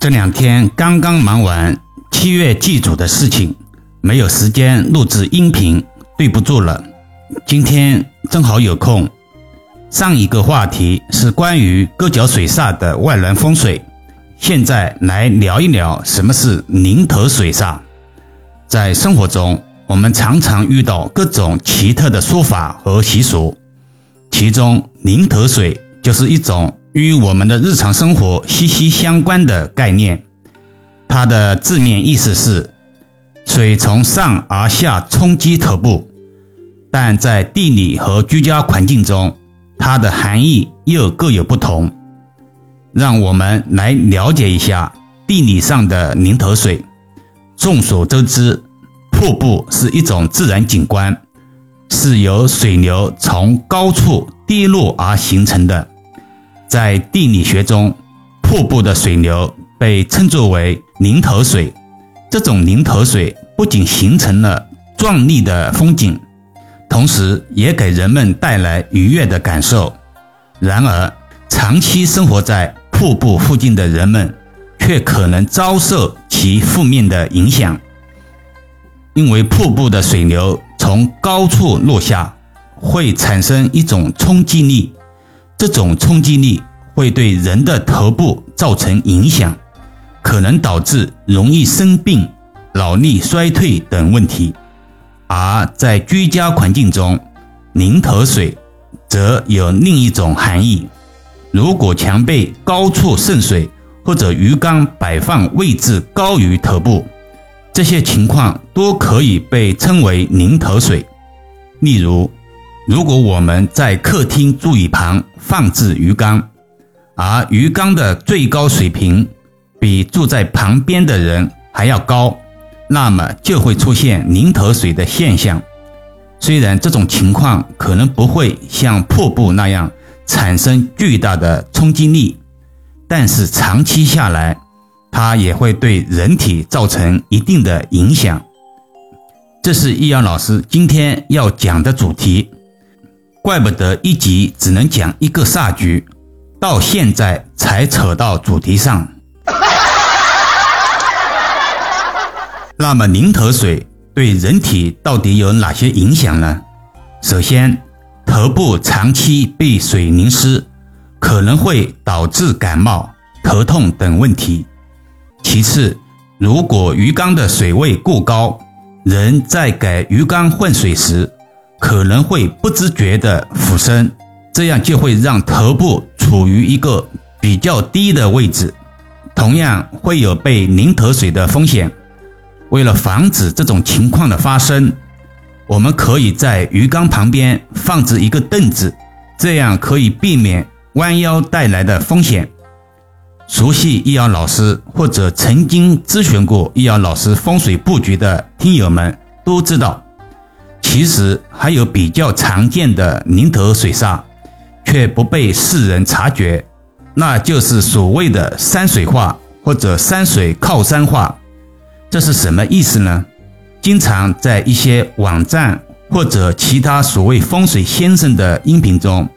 这两天刚刚忙完七月祭祖的事情，没有时间录制音频，对不住了。今天正好有空。上一个话题是关于各角水煞的外轮风水，现在来聊一聊什么是宁头水煞。在生活中，我们常常遇到各种奇特的说法和习俗，其中宁头水就是一种。与我们的日常生活息息相关的概念，它的字面意思是水从上而下冲击头部，但在地理和居家环境中，它的含义又各有不同。让我们来了解一下地理上的宁头水。众所周知，瀑布是一种自然景观，是由水流从高处跌落而形成的。在地理学中，瀑布的水流被称作为凝头水。这种凝头水不仅形成了壮丽的风景，同时也给人们带来愉悦的感受。然而，长期生活在瀑布附近的人们却可能遭受其负面的影响，因为瀑布的水流从高处落下，会产生一种冲击力。这种冲击力会对人的头部造成影响，可能导致容易生病、脑力衰退等问题。而在居家环境中，淋头水则有另一种含义。如果墙背高处渗水，或者鱼缸摆放位置高于头部，这些情况都可以被称为淋头水。例如，如果我们在客厅座椅旁放置鱼缸，而鱼缸的最高水平比住在旁边的人还要高，那么就会出现淋头水的现象。虽然这种情况可能不会像瀑布那样产生巨大的冲击力，但是长期下来，它也会对人体造成一定的影响。这是易阳老师今天要讲的主题。怪不得一集只能讲一个煞局，到现在才扯到主题上。那么淋头水对人体到底有哪些影响呢？首先，头部长期被水淋湿，可能会导致感冒、头痛等问题。其次，如果鱼缸的水位过高，人在给鱼缸换水时，可能会不自觉地俯身，这样就会让头部处于一个比较低的位置，同样会有被淋头水的风险。为了防止这种情况的发生，我们可以在鱼缸旁边放置一个凳子，这样可以避免弯腰带来的风险。熟悉易遥老师或者曾经咨询过易遥老师风水布局的听友们都知道。其实还有比较常见的淋头水煞，却不被世人察觉，那就是所谓的山水画或者山水靠山画。这是什么意思呢？经常在一些网站或者其他所谓风水先生的音频中，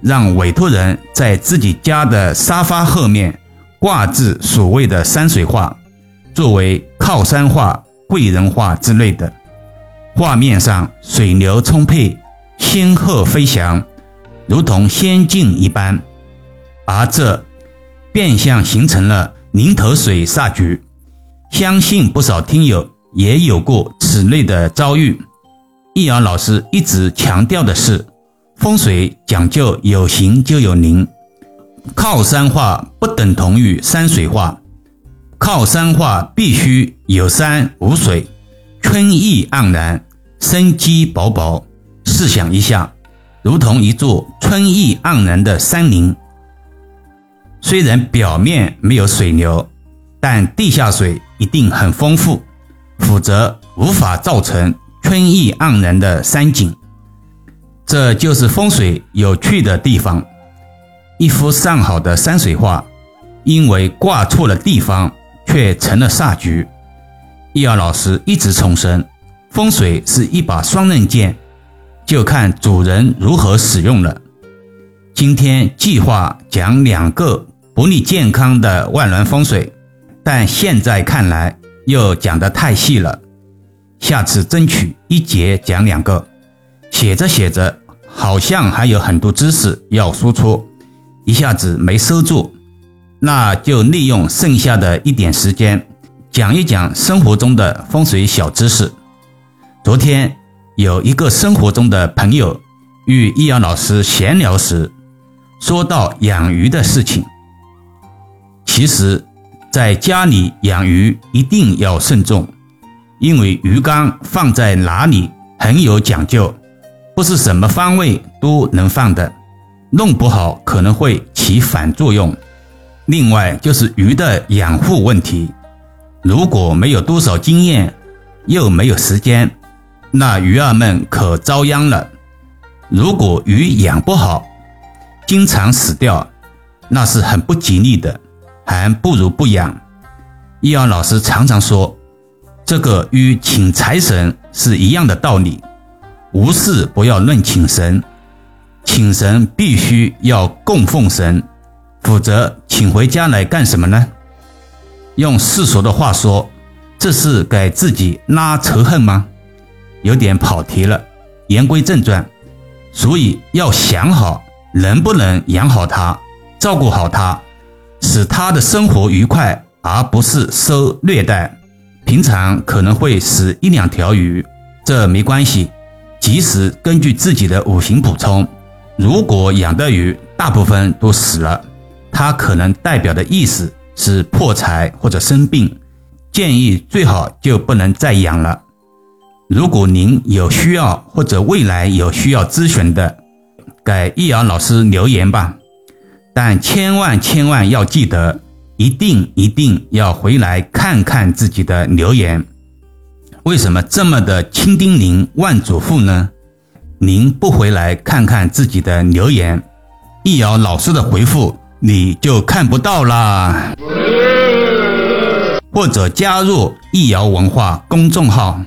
让委托人在自己家的沙发后面挂置所谓的山水画，作为靠山画、贵人画之类的。画面上水流充沛，仙鹤飞翔，如同仙境一般，而这变相形成了淋头水煞局。相信不少听友也有过此类的遭遇。易阳老师一直强调的是，风水讲究有形就有灵，靠山画不等同于山水画，靠山画必须有山无水，春意盎然。生机勃勃，试想一下，如同一座春意盎然的山林，虽然表面没有水流，但地下水一定很丰富，否则无法造成春意盎然的山景。这就是风水有趣的地方。一幅上好的山水画，因为挂错了地方，却成了煞局。易遥老师一直重申。风水是一把双刃剑，就看主人如何使用了。今天计划讲两个不利健康的万峦风水，但现在看来又讲得太细了，下次争取一节讲两个。写着写着，好像还有很多知识要输出，一下子没收住，那就利用剩下的一点时间，讲一讲生活中的风水小知识。昨天有一个生活中的朋友与易阳老师闲聊时，说到养鱼的事情。其实，在家里养鱼一定要慎重，因为鱼缸放在哪里很有讲究，不是什么方位都能放的，弄不好可能会起反作用。另外就是鱼的养护问题，如果没有多少经验，又没有时间，那鱼儿们可遭殃了。如果鱼养不好，经常死掉，那是很不吉利的。还不如不养。易阳老师常常说，这个与请财神是一样的道理。无事不要论请神，请神必须要供奉神，否则请回家来干什么呢？用世俗的话说，这是给自己拉仇恨吗？有点跑题了。言归正传，所以要想好能不能养好它，照顾好它。使他的生活愉快，而不是受虐待。平常可能会死一两条鱼，这没关系，及时根据自己的五行补充。如果养的鱼大部分都死了，它可能代表的意思是破财或者生病，建议最好就不能再养了。如果您有需要或者未来有需要咨询的，给易遥老师留言吧。但千万千万要记得，一定一定要回来看看自己的留言。为什么这么的千叮咛万嘱咐呢？您不回来看看自己的留言，易遥老师的回复你就看不到啦。或者加入易遥文化公众号。